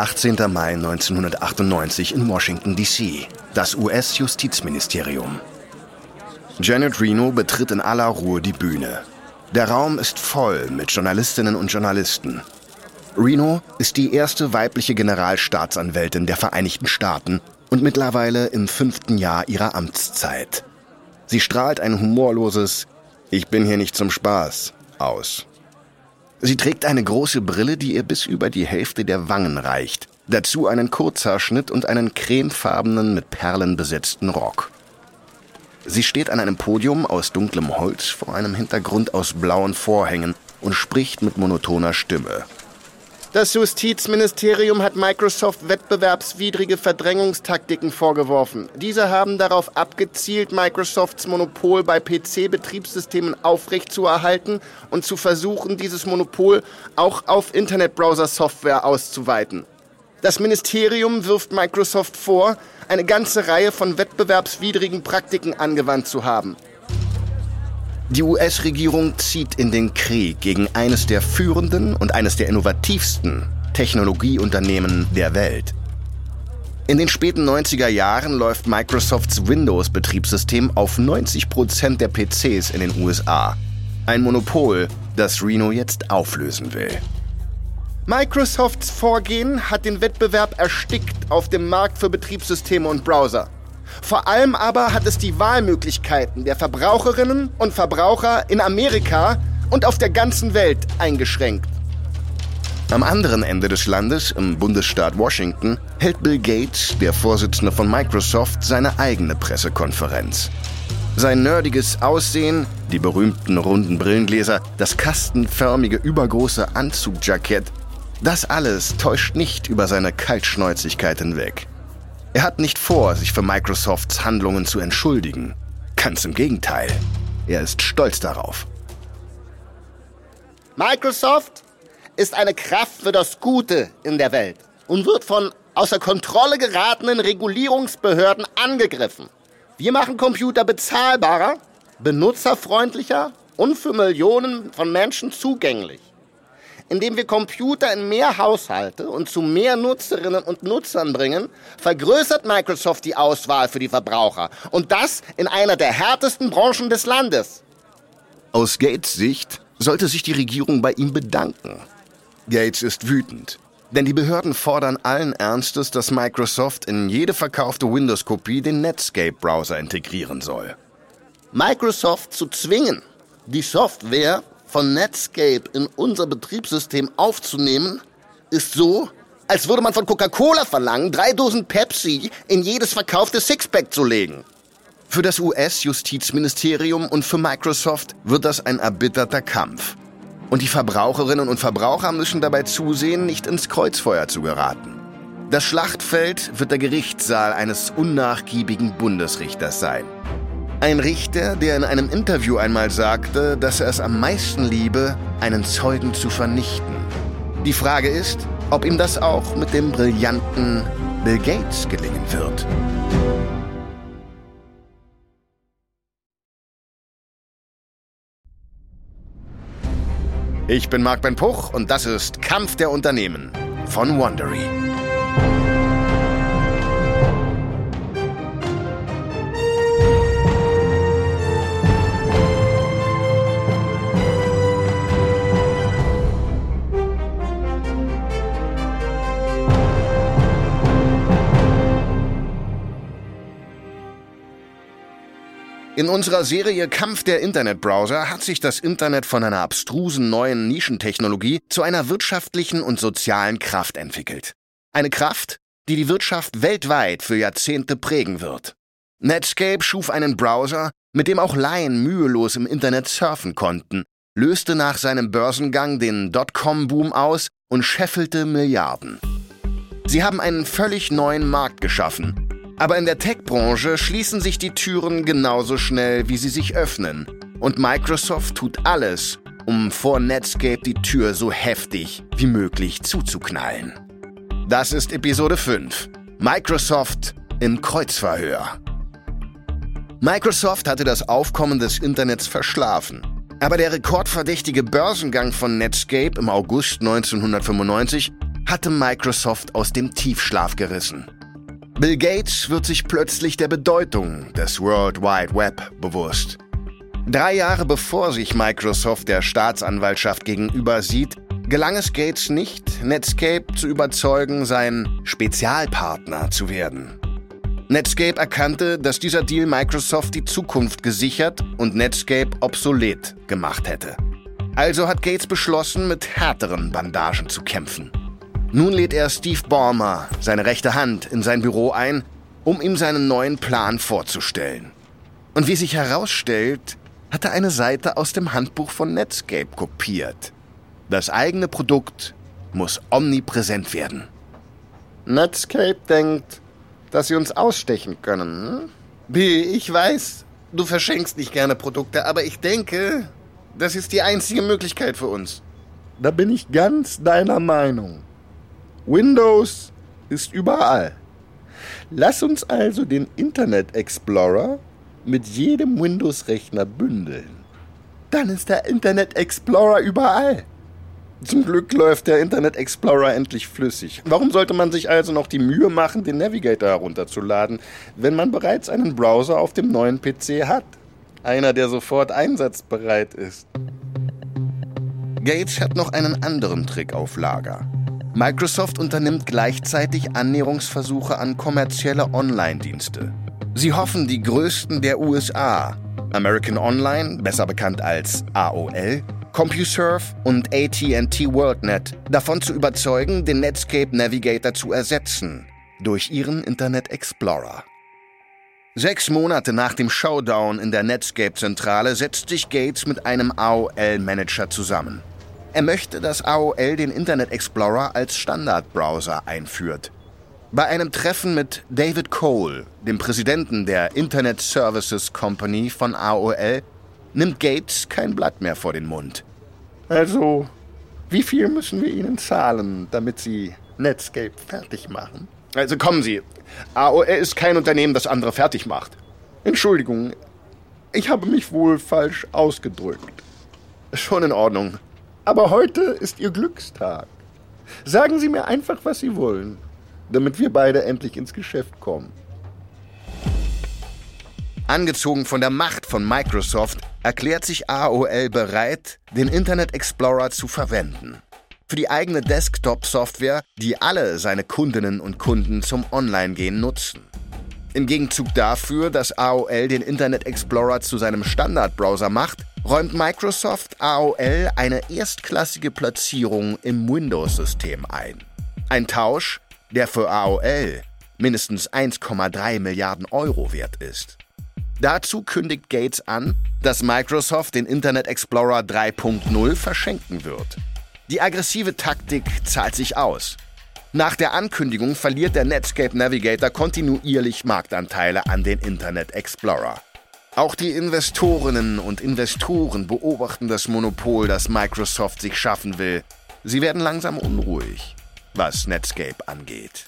18. Mai 1998 in Washington, D.C., das US-Justizministerium. Janet Reno betritt in aller Ruhe die Bühne. Der Raum ist voll mit Journalistinnen und Journalisten. Reno ist die erste weibliche Generalstaatsanwältin der Vereinigten Staaten und mittlerweile im fünften Jahr ihrer Amtszeit. Sie strahlt ein humorloses Ich bin hier nicht zum Spaß aus. Sie trägt eine große Brille, die ihr bis über die Hälfte der Wangen reicht. Dazu einen Kurzhaarschnitt und einen cremefarbenen mit Perlen besetzten Rock. Sie steht an einem Podium aus dunklem Holz vor einem Hintergrund aus blauen Vorhängen und spricht mit monotoner Stimme. Das Justizministerium hat Microsoft wettbewerbswidrige Verdrängungstaktiken vorgeworfen. Diese haben darauf abgezielt, Microsofts Monopol bei PC-Betriebssystemen aufrechtzuerhalten und zu versuchen, dieses Monopol auch auf Internetbrowser-Software auszuweiten. Das Ministerium wirft Microsoft vor, eine ganze Reihe von wettbewerbswidrigen Praktiken angewandt zu haben. Die US-Regierung zieht in den Krieg gegen eines der führenden und eines der innovativsten Technologieunternehmen der Welt. In den späten 90er Jahren läuft Microsofts Windows-Betriebssystem auf 90 Prozent der PCs in den USA. Ein Monopol, das Reno jetzt auflösen will. Microsofts Vorgehen hat den Wettbewerb erstickt auf dem Markt für Betriebssysteme und Browser. Vor allem aber hat es die Wahlmöglichkeiten der Verbraucherinnen und Verbraucher in Amerika und auf der ganzen Welt eingeschränkt. Am anderen Ende des Landes, im Bundesstaat Washington, hält Bill Gates, der Vorsitzende von Microsoft, seine eigene Pressekonferenz. Sein nerdiges Aussehen, die berühmten runden Brillengläser, das kastenförmige übergroße Anzugjackett, das alles täuscht nicht über seine Kaltschnäuzigkeit hinweg. Er hat nicht vor, sich für Microsofts Handlungen zu entschuldigen. Ganz im Gegenteil. Er ist stolz darauf. Microsoft ist eine Kraft für das Gute in der Welt und wird von außer Kontrolle geratenen Regulierungsbehörden angegriffen. Wir machen Computer bezahlbarer, benutzerfreundlicher und für Millionen von Menschen zugänglich indem wir Computer in mehr Haushalte und zu mehr Nutzerinnen und Nutzern bringen, vergrößert Microsoft die Auswahl für die Verbraucher. Und das in einer der härtesten Branchen des Landes. Aus Gates Sicht sollte sich die Regierung bei ihm bedanken. Gates ist wütend. Denn die Behörden fordern allen Ernstes, dass Microsoft in jede verkaufte Windows-Kopie den Netscape-Browser integrieren soll. Microsoft zu zwingen, die Software von Netscape in unser Betriebssystem aufzunehmen, ist so, als würde man von Coca-Cola verlangen, drei Dosen Pepsi in jedes verkaufte Sixpack zu legen. Für das US-Justizministerium und für Microsoft wird das ein erbitterter Kampf. Und die Verbraucherinnen und Verbraucher müssen dabei zusehen, nicht ins Kreuzfeuer zu geraten. Das Schlachtfeld wird der Gerichtssaal eines unnachgiebigen Bundesrichters sein. Ein Richter, der in einem Interview einmal sagte, dass er es am meisten liebe, einen Zeugen zu vernichten. Die Frage ist, ob ihm das auch mit dem brillanten Bill Gates gelingen wird. Ich bin Marc Ben Puch und das ist Kampf der Unternehmen von Wandery. In unserer Serie Kampf der Internetbrowser hat sich das Internet von einer abstrusen neuen Nischentechnologie zu einer wirtschaftlichen und sozialen Kraft entwickelt. Eine Kraft, die die Wirtschaft weltweit für Jahrzehnte prägen wird. Netscape schuf einen Browser, mit dem auch Laien mühelos im Internet surfen konnten, löste nach seinem Börsengang den Dotcom-Boom aus und scheffelte Milliarden. Sie haben einen völlig neuen Markt geschaffen, aber in der Tech-Branche schließen sich die Türen genauso schnell, wie sie sich öffnen. Und Microsoft tut alles, um vor Netscape die Tür so heftig wie möglich zuzuknallen. Das ist Episode 5. Microsoft im Kreuzverhör. Microsoft hatte das Aufkommen des Internets verschlafen. Aber der rekordverdächtige Börsengang von Netscape im August 1995 hatte Microsoft aus dem Tiefschlaf gerissen. Bill Gates wird sich plötzlich der Bedeutung des World Wide Web bewusst. Drei Jahre bevor sich Microsoft der Staatsanwaltschaft gegenüber sieht, gelang es Gates nicht, Netscape zu überzeugen, sein Spezialpartner zu werden. Netscape erkannte, dass dieser Deal Microsoft die Zukunft gesichert und Netscape obsolet gemacht hätte. Also hat Gates beschlossen, mit härteren Bandagen zu kämpfen. Nun lädt er Steve Ballmer, seine rechte Hand, in sein Büro ein, um ihm seinen neuen Plan vorzustellen. Und wie sich herausstellt, hat er eine Seite aus dem Handbuch von Netscape kopiert. Das eigene Produkt muss omnipräsent werden. Netscape denkt, dass sie uns ausstechen können. Hm? B, ich weiß, du verschenkst nicht gerne Produkte, aber ich denke, das ist die einzige Möglichkeit für uns. Da bin ich ganz deiner Meinung. Windows ist überall. Lass uns also den Internet Explorer mit jedem Windows-Rechner bündeln. Dann ist der Internet Explorer überall. Zum Glück läuft der Internet Explorer endlich flüssig. Warum sollte man sich also noch die Mühe machen, den Navigator herunterzuladen, wenn man bereits einen Browser auf dem neuen PC hat? Einer, der sofort einsatzbereit ist. Gates hat noch einen anderen Trick auf Lager. Microsoft unternimmt gleichzeitig Annäherungsversuche an kommerzielle Online-Dienste. Sie hoffen, die größten der USA, American Online, besser bekannt als AOL, CompuServe und AT&T WorldNet, davon zu überzeugen, den Netscape Navigator zu ersetzen durch ihren Internet Explorer. Sechs Monate nach dem Showdown in der Netscape-Zentrale setzt sich Gates mit einem AOL-Manager zusammen. Er möchte, dass AOL den Internet Explorer als Standardbrowser einführt. Bei einem Treffen mit David Cole, dem Präsidenten der Internet Services Company von AOL, nimmt Gates kein Blatt mehr vor den Mund. Also, wie viel müssen wir Ihnen zahlen, damit Sie Netscape fertig machen? Also kommen Sie. AOL ist kein Unternehmen, das andere fertig macht. Entschuldigung, ich habe mich wohl falsch ausgedrückt. Schon in Ordnung. Aber heute ist Ihr Glückstag. Sagen Sie mir einfach, was Sie wollen, damit wir beide endlich ins Geschäft kommen. Angezogen von der Macht von Microsoft erklärt sich AOL bereit, den Internet Explorer zu verwenden. Für die eigene Desktop-Software, die alle seine Kundinnen und Kunden zum Online-Gehen nutzen. Im Gegenzug dafür, dass AOL den Internet Explorer zu seinem Standardbrowser macht, räumt Microsoft AOL eine erstklassige Platzierung im Windows-System ein. Ein Tausch, der für AOL mindestens 1,3 Milliarden Euro wert ist. Dazu kündigt Gates an, dass Microsoft den Internet Explorer 3.0 verschenken wird. Die aggressive Taktik zahlt sich aus. Nach der Ankündigung verliert der Netscape Navigator kontinuierlich Marktanteile an den Internet Explorer. Auch die Investorinnen und Investoren beobachten das Monopol, das Microsoft sich schaffen will. Sie werden langsam unruhig, was Netscape angeht.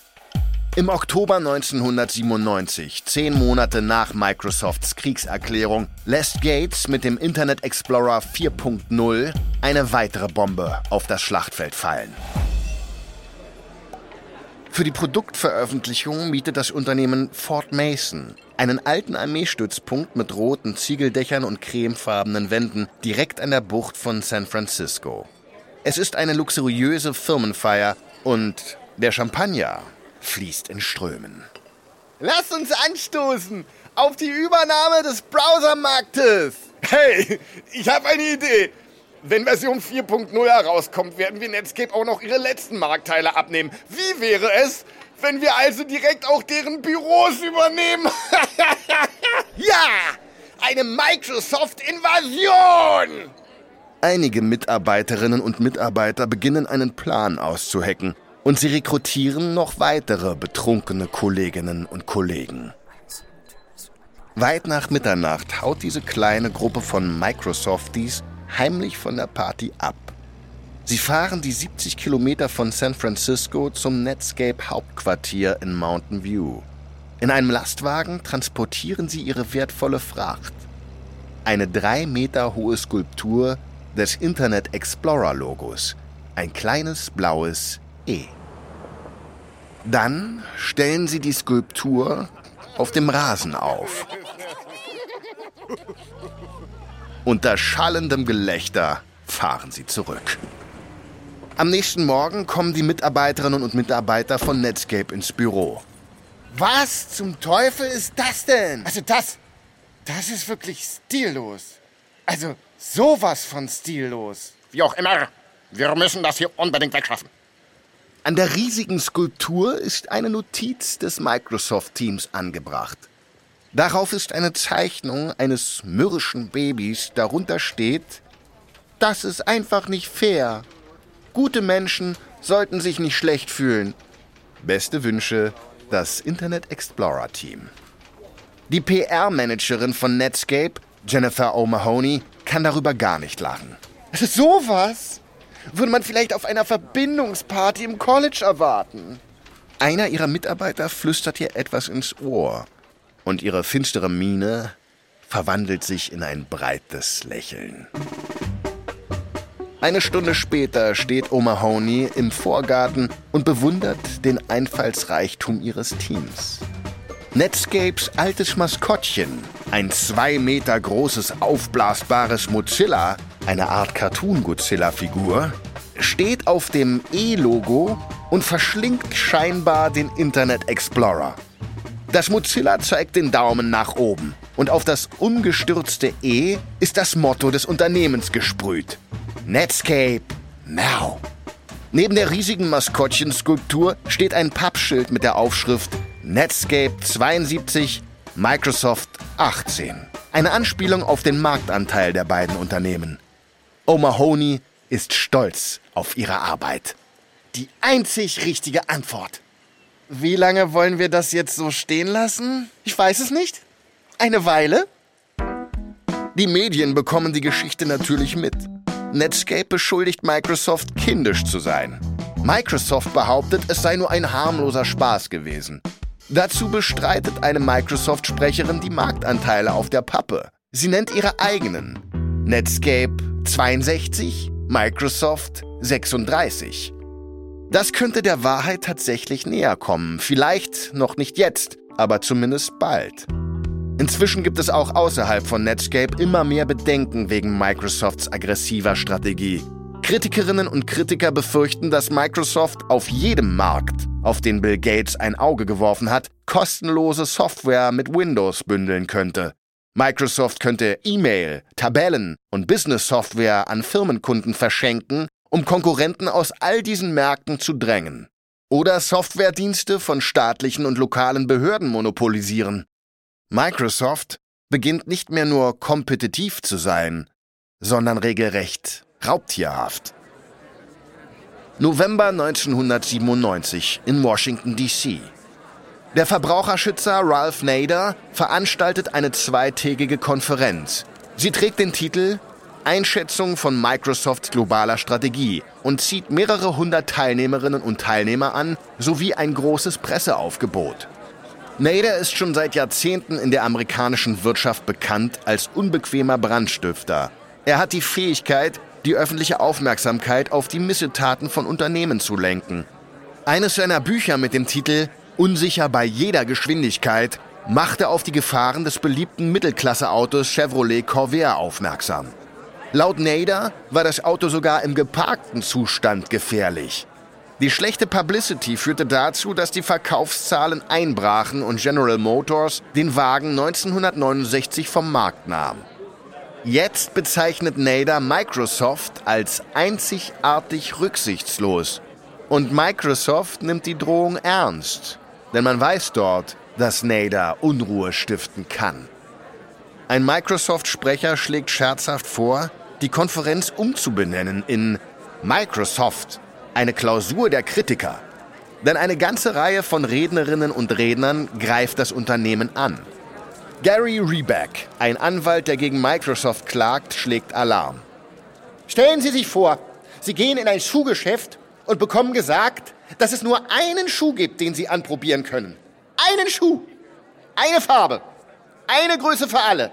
Im Oktober 1997, zehn Monate nach Microsofts Kriegserklärung, lässt Gates mit dem Internet Explorer 4.0 eine weitere Bombe auf das Schlachtfeld fallen. Für die Produktveröffentlichung mietet das Unternehmen Fort Mason einen alten Armeestützpunkt mit roten Ziegeldächern und cremefarbenen Wänden direkt an der Bucht von San Francisco. Es ist eine luxuriöse Firmenfeier und der Champagner fließt in Strömen. Lasst uns anstoßen auf die Übernahme des Browsermarktes. Hey, ich habe eine Idee. Wenn Version 4.0 herauskommt, werden wir Netscape auch noch ihre letzten Marktteile abnehmen. Wie wäre es, wenn wir also direkt auch deren Büros übernehmen? ja, eine Microsoft-Invasion! Einige Mitarbeiterinnen und Mitarbeiter beginnen einen Plan auszuhacken und sie rekrutieren noch weitere betrunkene Kolleginnen und Kollegen. Weit nach Mitternacht haut diese kleine Gruppe von Microsofties heimlich von der Party ab. Sie fahren die 70 Kilometer von San Francisco zum Netscape Hauptquartier in Mountain View. In einem Lastwagen transportieren sie ihre wertvolle Fracht. Eine drei Meter hohe Skulptur des Internet Explorer Logos. Ein kleines blaues E. Dann stellen sie die Skulptur auf dem Rasen auf. Unter schallendem Gelächter fahren sie zurück. Am nächsten Morgen kommen die Mitarbeiterinnen und Mitarbeiter von Netscape ins Büro. Was zum Teufel ist das denn? Also das, das ist wirklich stillos. Also sowas von stillos. Wie auch immer, wir müssen das hier unbedingt wegschaffen. An der riesigen Skulptur ist eine Notiz des Microsoft-Teams angebracht. Darauf ist eine Zeichnung eines mürrischen Babys. Darunter steht, das ist einfach nicht fair. Gute Menschen sollten sich nicht schlecht fühlen. Beste Wünsche, das Internet Explorer Team. Die PR-Managerin von Netscape, Jennifer O'Mahony, kann darüber gar nicht lachen. Sowas würde man vielleicht auf einer Verbindungsparty im College erwarten. Einer ihrer Mitarbeiter flüstert ihr etwas ins Ohr und ihre finstere Miene verwandelt sich in ein breites Lächeln. Eine Stunde später steht O'Mahony im Vorgarten und bewundert den Einfallsreichtum ihres Teams. Netscapes altes Maskottchen, ein zwei Meter großes aufblasbares Mozilla, eine Art Cartoon-Godzilla-Figur, steht auf dem E-Logo und verschlingt scheinbar den Internet Explorer. Das Mozilla zeigt den Daumen nach oben und auf das umgestürzte E ist das Motto des Unternehmens gesprüht. Netscape Now. Neben der riesigen Maskottchenskulptur steht ein Pappschild mit der Aufschrift Netscape 72, Microsoft 18. Eine Anspielung auf den Marktanteil der beiden Unternehmen. O'Mahony ist stolz auf ihre Arbeit. Die einzig richtige Antwort. Wie lange wollen wir das jetzt so stehen lassen? Ich weiß es nicht. Eine Weile? Die Medien bekommen die Geschichte natürlich mit. Netscape beschuldigt Microsoft, kindisch zu sein. Microsoft behauptet, es sei nur ein harmloser Spaß gewesen. Dazu bestreitet eine Microsoft-Sprecherin die Marktanteile auf der Pappe. Sie nennt ihre eigenen. Netscape 62, Microsoft 36. Das könnte der Wahrheit tatsächlich näher kommen. Vielleicht noch nicht jetzt, aber zumindest bald. Inzwischen gibt es auch außerhalb von Netscape immer mehr Bedenken wegen Microsofts aggressiver Strategie. Kritikerinnen und Kritiker befürchten, dass Microsoft auf jedem Markt, auf den Bill Gates ein Auge geworfen hat, kostenlose Software mit Windows bündeln könnte. Microsoft könnte E-Mail, Tabellen und Business-Software an Firmenkunden verschenken, um Konkurrenten aus all diesen Märkten zu drängen. Oder Softwaredienste von staatlichen und lokalen Behörden monopolisieren. Microsoft beginnt nicht mehr nur kompetitiv zu sein, sondern regelrecht raubtierhaft. November 1997 in Washington, D.C. Der Verbraucherschützer Ralph Nader veranstaltet eine zweitägige Konferenz. Sie trägt den Titel Einschätzung von Microsofts globaler Strategie und zieht mehrere hundert Teilnehmerinnen und Teilnehmer an, sowie ein großes Presseaufgebot. Nader ist schon seit Jahrzehnten in der amerikanischen Wirtschaft bekannt als unbequemer Brandstifter. Er hat die Fähigkeit, die öffentliche Aufmerksamkeit auf die Missetaten von Unternehmen zu lenken. Eines seiner Bücher mit dem Titel Unsicher bei jeder Geschwindigkeit machte auf die Gefahren des beliebten Mittelklasseautos Chevrolet Corvair aufmerksam. Laut Nader war das Auto sogar im geparkten Zustand gefährlich. Die schlechte Publicity führte dazu, dass die Verkaufszahlen einbrachen und General Motors den Wagen 1969 vom Markt nahm. Jetzt bezeichnet Nader Microsoft als einzigartig rücksichtslos. Und Microsoft nimmt die Drohung ernst, denn man weiß dort, dass Nader Unruhe stiften kann. Ein Microsoft-Sprecher schlägt scherzhaft vor, die Konferenz umzubenennen in Microsoft eine Klausur der Kritiker. Denn eine ganze Reihe von Rednerinnen und Rednern greift das Unternehmen an. Gary Reback, ein Anwalt, der gegen Microsoft klagt, schlägt Alarm. Stellen Sie sich vor, Sie gehen in ein Schuhgeschäft und bekommen gesagt, dass es nur einen Schuh gibt, den Sie anprobieren können. Einen Schuh. Eine Farbe. Eine Größe für alle.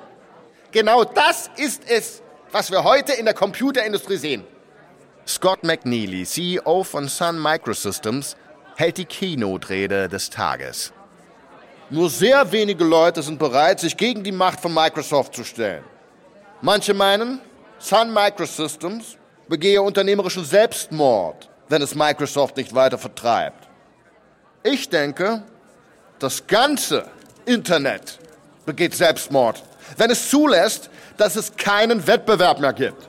Genau das ist es, was wir heute in der Computerindustrie sehen. Scott McNeely, CEO von Sun Microsystems, hält die Keynote-Rede des Tages. Nur sehr wenige Leute sind bereit, sich gegen die Macht von Microsoft zu stellen. Manche meinen, Sun Microsystems begehe unternehmerischen Selbstmord, wenn es Microsoft nicht weiter vertreibt. Ich denke, das ganze Internet begeht Selbstmord, wenn es zulässt, dass es keinen Wettbewerb mehr gibt.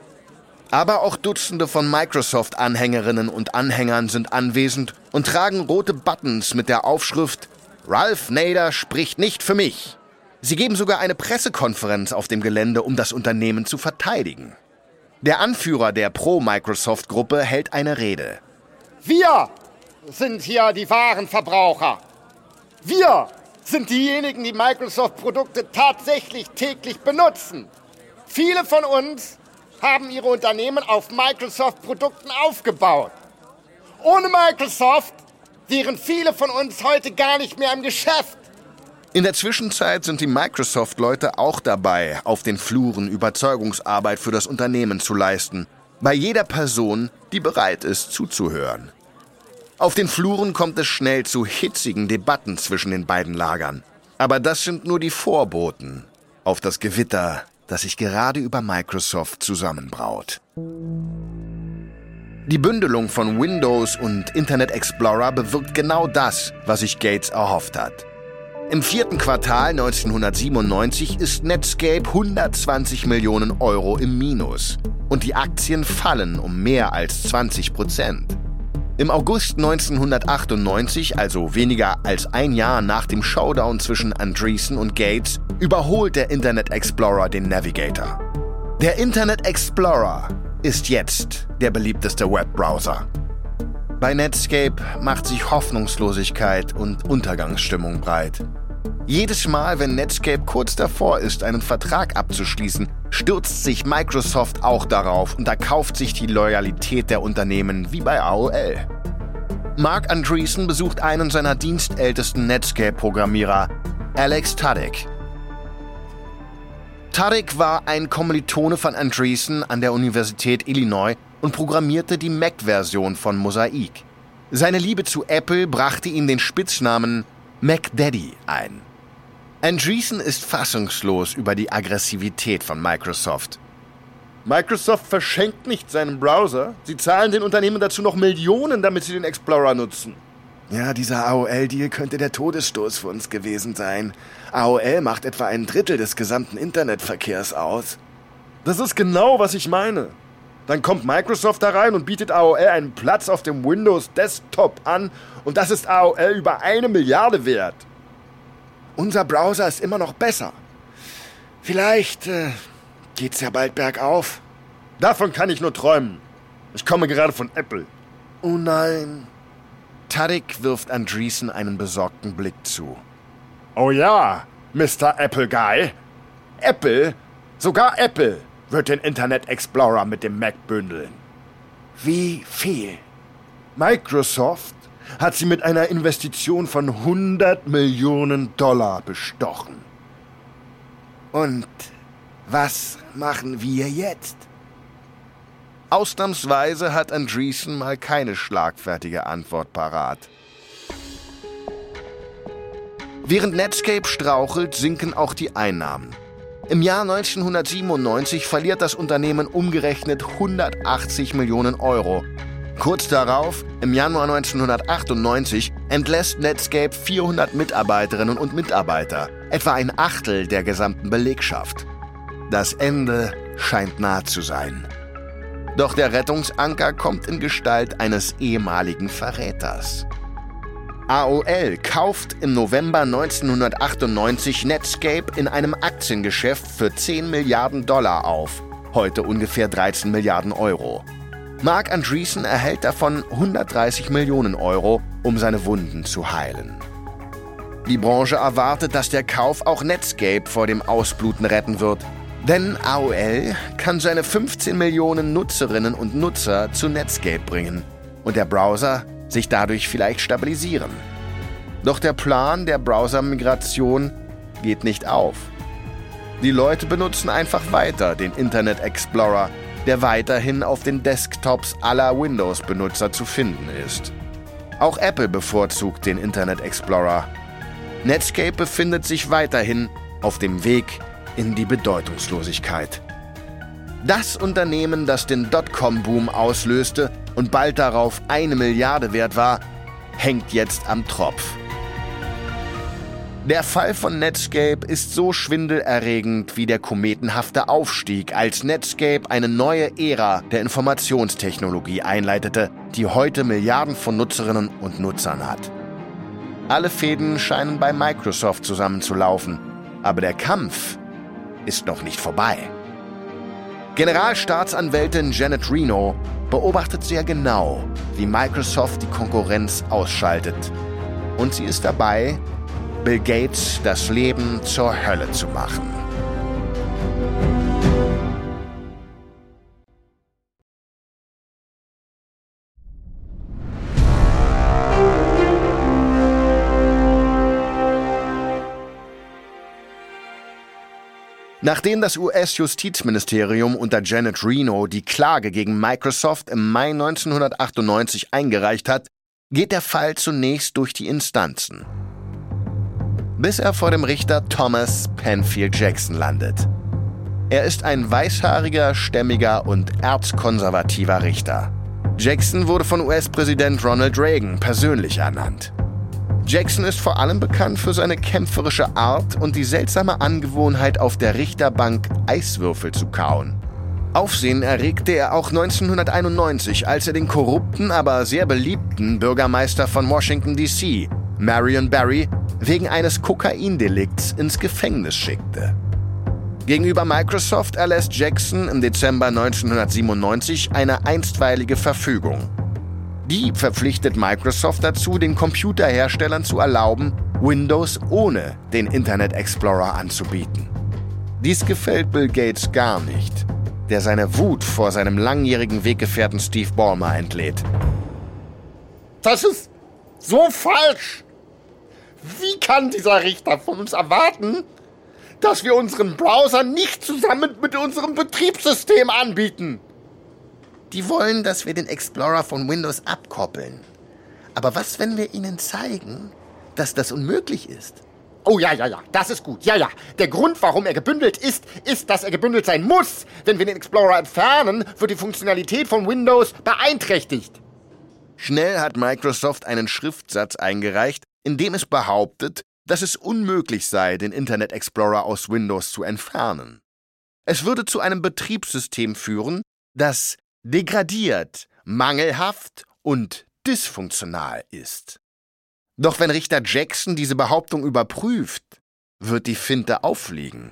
Aber auch Dutzende von Microsoft-Anhängerinnen und Anhängern sind anwesend und tragen rote Buttons mit der Aufschrift Ralph Nader spricht nicht für mich. Sie geben sogar eine Pressekonferenz auf dem Gelände, um das Unternehmen zu verteidigen. Der Anführer der Pro-Microsoft-Gruppe hält eine Rede. Wir sind hier die wahren Verbraucher. Wir sind diejenigen, die Microsoft-Produkte tatsächlich täglich benutzen. Viele von uns haben ihre Unternehmen auf Microsoft-Produkten aufgebaut. Ohne Microsoft wären viele von uns heute gar nicht mehr im Geschäft. In der Zwischenzeit sind die Microsoft-Leute auch dabei, auf den Fluren Überzeugungsarbeit für das Unternehmen zu leisten. Bei jeder Person, die bereit ist zuzuhören. Auf den Fluren kommt es schnell zu hitzigen Debatten zwischen den beiden Lagern. Aber das sind nur die Vorboten auf das Gewitter, das sich gerade über Microsoft zusammenbraut. Die Bündelung von Windows und Internet Explorer bewirkt genau das, was sich Gates erhofft hat. Im vierten Quartal 1997 ist Netscape 120 Millionen Euro im Minus und die Aktien fallen um mehr als 20 Prozent. Im August 1998, also weniger als ein Jahr nach dem Showdown zwischen Andreessen und Gates, überholt der Internet Explorer den Navigator. Der Internet Explorer ist jetzt der beliebteste Webbrowser. Bei Netscape macht sich Hoffnungslosigkeit und Untergangsstimmung breit. Jedes Mal, wenn Netscape kurz davor ist, einen Vertrag abzuschließen, stürzt sich Microsoft auch darauf und erkauft sich die Loyalität der Unternehmen wie bei AOL. Mark Andreessen besucht einen seiner dienstältesten Netscape-Programmierer, Alex Tadek. Tadek war ein Kommilitone von Andreessen an der Universität Illinois und programmierte die Mac-Version von Mosaic. Seine Liebe zu Apple brachte ihm den Spitznamen Mac Daddy ein. Andreessen ist fassungslos über die Aggressivität von Microsoft. Microsoft verschenkt nicht seinen Browser. Sie zahlen den Unternehmen dazu noch Millionen, damit sie den Explorer nutzen. Ja, dieser AOL-Deal könnte der Todesstoß für uns gewesen sein. AOL macht etwa ein Drittel des gesamten Internetverkehrs aus. Das ist genau, was ich meine. Dann kommt Microsoft da rein und bietet AOL einen Platz auf dem Windows Desktop an und das ist AOL über eine Milliarde wert. Unser Browser ist immer noch besser. Vielleicht äh, geht's ja bald bergauf. Davon kann ich nur träumen. Ich komme gerade von Apple. Oh nein. Tarek wirft Andreessen einen besorgten Blick zu. Oh ja, Mr. Apple Guy. Apple, sogar Apple, wird den Internet Explorer mit dem Mac bündeln. Wie viel? Microsoft hat sie mit einer Investition von 100 Millionen Dollar bestochen. Und was machen wir jetzt? Ausnahmsweise hat Andreessen mal keine schlagfertige Antwort parat. Während Netscape strauchelt, sinken auch die Einnahmen. Im Jahr 1997 verliert das Unternehmen umgerechnet 180 Millionen Euro Kurz darauf, im Januar 1998, entlässt Netscape 400 Mitarbeiterinnen und Mitarbeiter, etwa ein Achtel der gesamten Belegschaft. Das Ende scheint nah zu sein. Doch der Rettungsanker kommt in Gestalt eines ehemaligen Verräters. AOL kauft im November 1998 Netscape in einem Aktiengeschäft für 10 Milliarden Dollar auf, heute ungefähr 13 Milliarden Euro. Mark Andreessen erhält davon 130 Millionen Euro, um seine Wunden zu heilen. Die Branche erwartet, dass der Kauf auch Netscape vor dem Ausbluten retten wird. Denn AOL kann seine 15 Millionen Nutzerinnen und Nutzer zu Netscape bringen und der Browser sich dadurch vielleicht stabilisieren. Doch der Plan der Browser-Migration geht nicht auf. Die Leute benutzen einfach weiter den Internet Explorer der weiterhin auf den Desktops aller Windows-Benutzer zu finden ist. Auch Apple bevorzugt den Internet Explorer. Netscape befindet sich weiterhin auf dem Weg in die Bedeutungslosigkeit. Das Unternehmen, das den Dotcom-Boom auslöste und bald darauf eine Milliarde wert war, hängt jetzt am Tropf. Der Fall von Netscape ist so schwindelerregend wie der kometenhafte Aufstieg, als Netscape eine neue Ära der Informationstechnologie einleitete, die heute Milliarden von Nutzerinnen und Nutzern hat. Alle Fäden scheinen bei Microsoft zusammenzulaufen, aber der Kampf ist noch nicht vorbei. Generalstaatsanwältin Janet Reno beobachtet sehr genau, wie Microsoft die Konkurrenz ausschaltet. Und sie ist dabei, Bill Gates das Leben zur Hölle zu machen. Nachdem das US-Justizministerium unter Janet Reno die Klage gegen Microsoft im Mai 1998 eingereicht hat, geht der Fall zunächst durch die Instanzen. Bis er vor dem Richter Thomas Penfield Jackson landet. Er ist ein weißhaariger, stämmiger und erzkonservativer Richter. Jackson wurde von US-Präsident Ronald Reagan persönlich ernannt. Jackson ist vor allem bekannt für seine kämpferische Art und die seltsame Angewohnheit, auf der Richterbank Eiswürfel zu kauen. Aufsehen erregte er auch 1991, als er den korrupten, aber sehr beliebten Bürgermeister von Washington, D.C., Marion Barry, wegen eines Kokaindelikts ins Gefängnis schickte. Gegenüber Microsoft erlässt Jackson im Dezember 1997 eine einstweilige Verfügung. Die verpflichtet Microsoft dazu, den Computerherstellern zu erlauben, Windows ohne den Internet Explorer anzubieten. Dies gefällt Bill Gates gar nicht, der seine Wut vor seinem langjährigen Weggefährten Steve Ballmer entlädt. Das ist so falsch! Wie kann dieser Richter von uns erwarten, dass wir unseren Browser nicht zusammen mit unserem Betriebssystem anbieten? Die wollen, dass wir den Explorer von Windows abkoppeln. Aber was, wenn wir ihnen zeigen, dass das unmöglich ist? Oh ja, ja, ja, das ist gut. Ja, ja. Der Grund, warum er gebündelt ist, ist, dass er gebündelt sein muss. Wenn wir den Explorer entfernen, wird die Funktionalität von Windows beeinträchtigt. Schnell hat Microsoft einen Schriftsatz eingereicht, in dem es behauptet, dass es unmöglich sei, den Internet Explorer aus Windows zu entfernen. Es würde zu einem Betriebssystem führen, das degradiert, mangelhaft und dysfunktional ist. Doch wenn Richter Jackson diese Behauptung überprüft, wird die Finte auffliegen.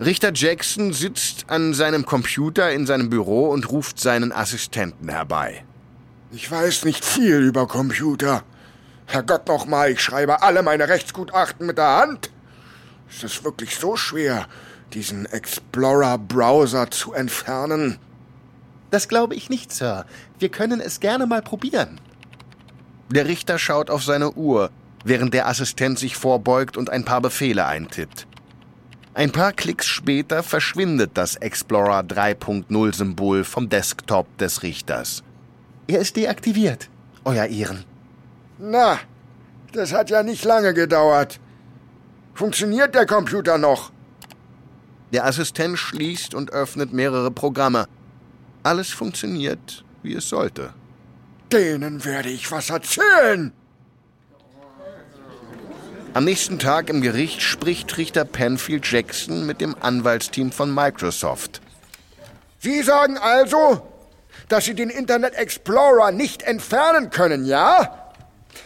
Richter Jackson sitzt an seinem Computer in seinem Büro und ruft seinen Assistenten herbei. Ich weiß nicht viel über Computer. Herrgott nochmal, ich schreibe alle meine Rechtsgutachten mit der Hand. Ist es wirklich so schwer, diesen Explorer-Browser zu entfernen? Das glaube ich nicht, Sir. Wir können es gerne mal probieren. Der Richter schaut auf seine Uhr, während der Assistent sich vorbeugt und ein paar Befehle eintippt. Ein paar Klicks später verschwindet das Explorer 3.0-Symbol vom Desktop des Richters. Er ist deaktiviert, Euer Ehren. Na, das hat ja nicht lange gedauert. Funktioniert der Computer noch? Der Assistent schließt und öffnet mehrere Programme. Alles funktioniert, wie es sollte. Denen werde ich was erzählen. Am nächsten Tag im Gericht spricht Richter Penfield Jackson mit dem Anwaltsteam von Microsoft. Sie sagen also, dass Sie den Internet Explorer nicht entfernen können, ja?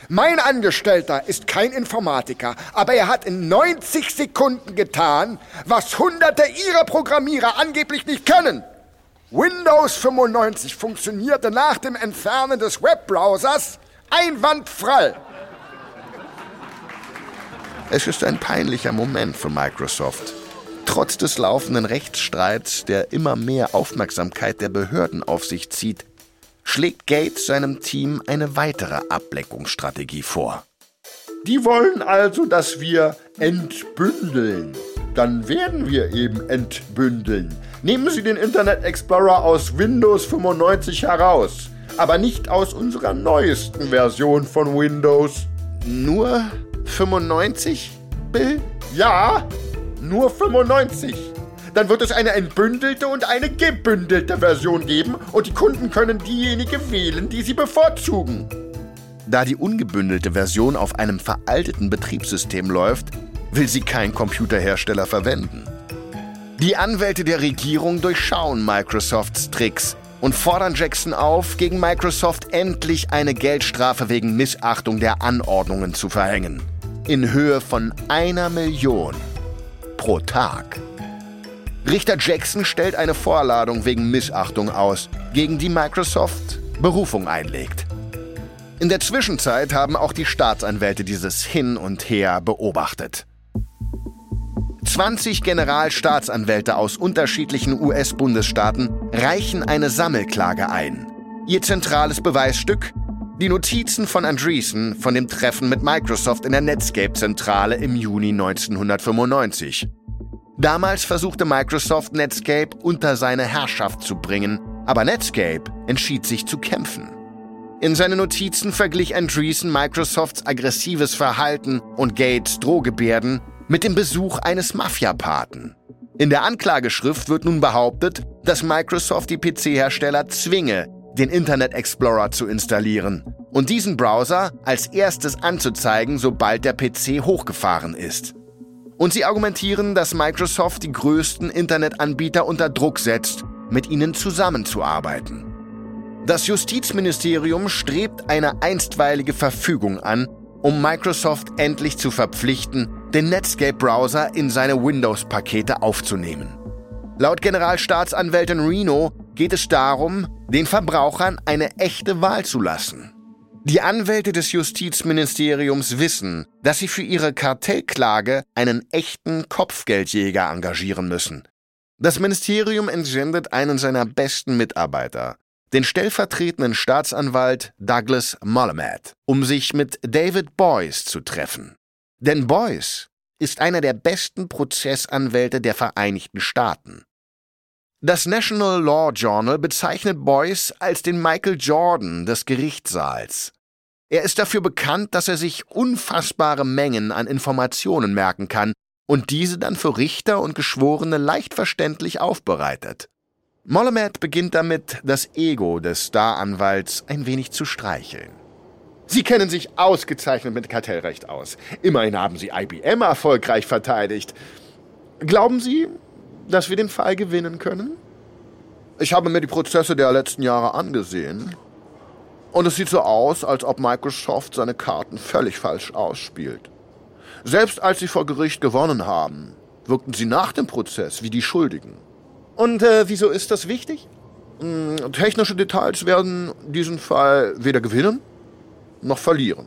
Mein Angestellter ist kein Informatiker, aber er hat in 90 Sekunden getan, was Hunderte Ihrer Programmierer angeblich nicht können. Windows 95 funktionierte nach dem Entfernen des Webbrowsers einwandfrei. Es ist ein peinlicher Moment für Microsoft. Trotz des laufenden Rechtsstreits, der immer mehr Aufmerksamkeit der Behörden auf sich zieht, schlägt Gates seinem Team eine weitere Ableckungsstrategie vor. Die wollen also, dass wir entbündeln. Dann werden wir eben entbündeln. Nehmen Sie den Internet Explorer aus Windows 95 heraus. aber nicht aus unserer neuesten Version von Windows. Nur 95, Bill? Ja, nur 95. Dann wird es eine entbündelte und eine gebündelte Version geben und die Kunden können diejenige wählen, die sie bevorzugen. Da die ungebündelte Version auf einem veralteten Betriebssystem läuft, will sie kein Computerhersteller verwenden. Die Anwälte der Regierung durchschauen Microsofts Tricks und fordern Jackson auf, gegen Microsoft endlich eine Geldstrafe wegen Missachtung der Anordnungen zu verhängen. In Höhe von einer Million pro Tag. Richter Jackson stellt eine Vorladung wegen Missachtung aus, gegen die Microsoft Berufung einlegt. In der Zwischenzeit haben auch die Staatsanwälte dieses Hin und Her beobachtet. 20 Generalstaatsanwälte aus unterschiedlichen US-Bundesstaaten reichen eine Sammelklage ein. Ihr zentrales Beweisstück? Die Notizen von Andreessen von dem Treffen mit Microsoft in der Netscape-Zentrale im Juni 1995. Damals versuchte Microsoft Netscape unter seine Herrschaft zu bringen, aber Netscape entschied sich zu kämpfen. In seinen Notizen verglich Andreessen Microsofts aggressives Verhalten und Gates Drohgebärden mit dem Besuch eines Mafiapaten. In der Anklageschrift wird nun behauptet, dass Microsoft die PC-Hersteller zwinge, den Internet Explorer zu installieren und diesen Browser als erstes anzuzeigen, sobald der PC hochgefahren ist. Und sie argumentieren, dass Microsoft die größten Internetanbieter unter Druck setzt, mit ihnen zusammenzuarbeiten. Das Justizministerium strebt eine einstweilige Verfügung an, um Microsoft endlich zu verpflichten, den Netscape-Browser in seine Windows-Pakete aufzunehmen. Laut Generalstaatsanwältin Reno geht es darum, den Verbrauchern eine echte Wahl zu lassen. Die Anwälte des Justizministeriums wissen, dass sie für ihre Kartellklage einen echten Kopfgeldjäger engagieren müssen. Das Ministerium entsendet einen seiner besten Mitarbeiter, den stellvertretenden Staatsanwalt Douglas Mullamed, um sich mit David Boyce zu treffen. Denn Boyce ist einer der besten Prozessanwälte der Vereinigten Staaten. Das National Law Journal bezeichnet Boyce als den Michael Jordan des Gerichtssaals. Er ist dafür bekannt, dass er sich unfassbare Mengen an Informationen merken kann und diese dann für Richter und Geschworene leicht verständlich aufbereitet. Mollamed beginnt damit, das Ego des Staranwalts ein wenig zu streicheln. Sie kennen sich ausgezeichnet mit Kartellrecht aus. Immerhin haben Sie IBM erfolgreich verteidigt. Glauben Sie, dass wir den Fall gewinnen können? Ich habe mir die Prozesse der letzten Jahre angesehen. Und es sieht so aus, als ob Microsoft seine Karten völlig falsch ausspielt. Selbst als sie vor Gericht gewonnen haben, wirkten sie nach dem Prozess wie die Schuldigen. Und äh, wieso ist das wichtig? Hm, technische Details werden diesen Fall weder gewinnen noch verlieren.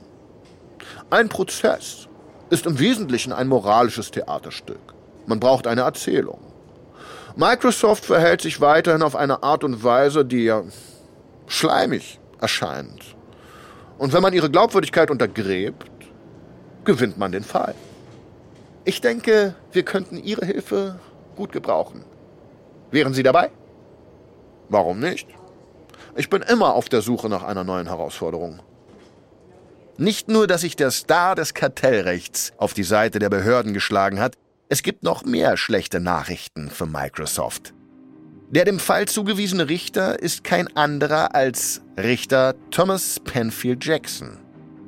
Ein Prozess ist im Wesentlichen ein moralisches Theaterstück. Man braucht eine Erzählung. Microsoft verhält sich weiterhin auf eine Art und Weise, die schleimig erscheint. Und wenn man ihre Glaubwürdigkeit untergräbt, gewinnt man den Fall. Ich denke, wir könnten Ihre Hilfe gut gebrauchen. Wären Sie dabei? Warum nicht? Ich bin immer auf der Suche nach einer neuen Herausforderung. Nicht nur, dass sich der Star des Kartellrechts auf die Seite der Behörden geschlagen hat, es gibt noch mehr schlechte Nachrichten für Microsoft. Der dem Fall zugewiesene Richter ist kein anderer als Richter Thomas Penfield Jackson.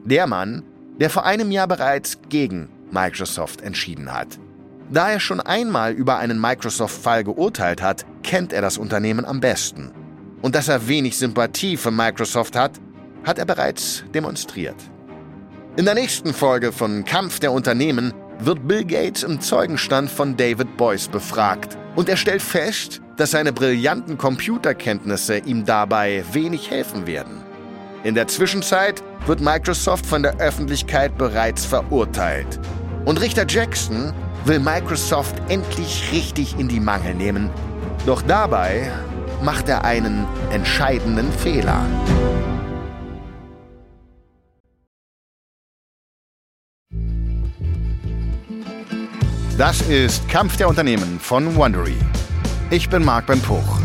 Der Mann, der vor einem Jahr bereits gegen Microsoft entschieden hat. Da er schon einmal über einen Microsoft-Fall geurteilt hat, kennt er das Unternehmen am besten. Und dass er wenig Sympathie für Microsoft hat, hat er bereits demonstriert. In der nächsten Folge von Kampf der Unternehmen wird Bill Gates im Zeugenstand von David Boyce befragt und er stellt fest, dass seine brillanten Computerkenntnisse ihm dabei wenig helfen werden. In der Zwischenzeit wird Microsoft von der Öffentlichkeit bereits verurteilt. Und Richter Jackson will Microsoft endlich richtig in die Mangel nehmen. Doch dabei macht er einen entscheidenden Fehler. Das ist Kampf der Unternehmen von Wondery. Ich bin Marc Ben Puch.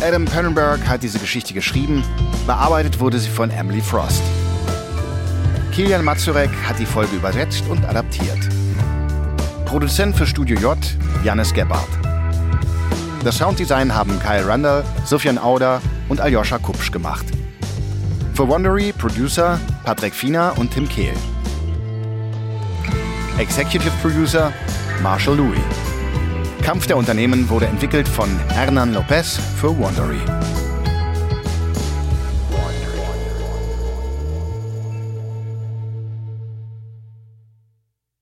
Adam Pennenberg hat diese Geschichte geschrieben, bearbeitet wurde sie von Emily Frost. Kilian Mazurek hat die Folge übersetzt und adaptiert. Produzent für Studio J, Janis Gebhardt. Das Sounddesign haben Kyle Randall, Sofian Auder und Aljoscha Kupsch gemacht. Für Wondery Producer Patrick Fiener und Tim Kehl. Executive Producer Marshall Louis. Kampf der Unternehmen wurde entwickelt von Hernan Lopez für Wondery.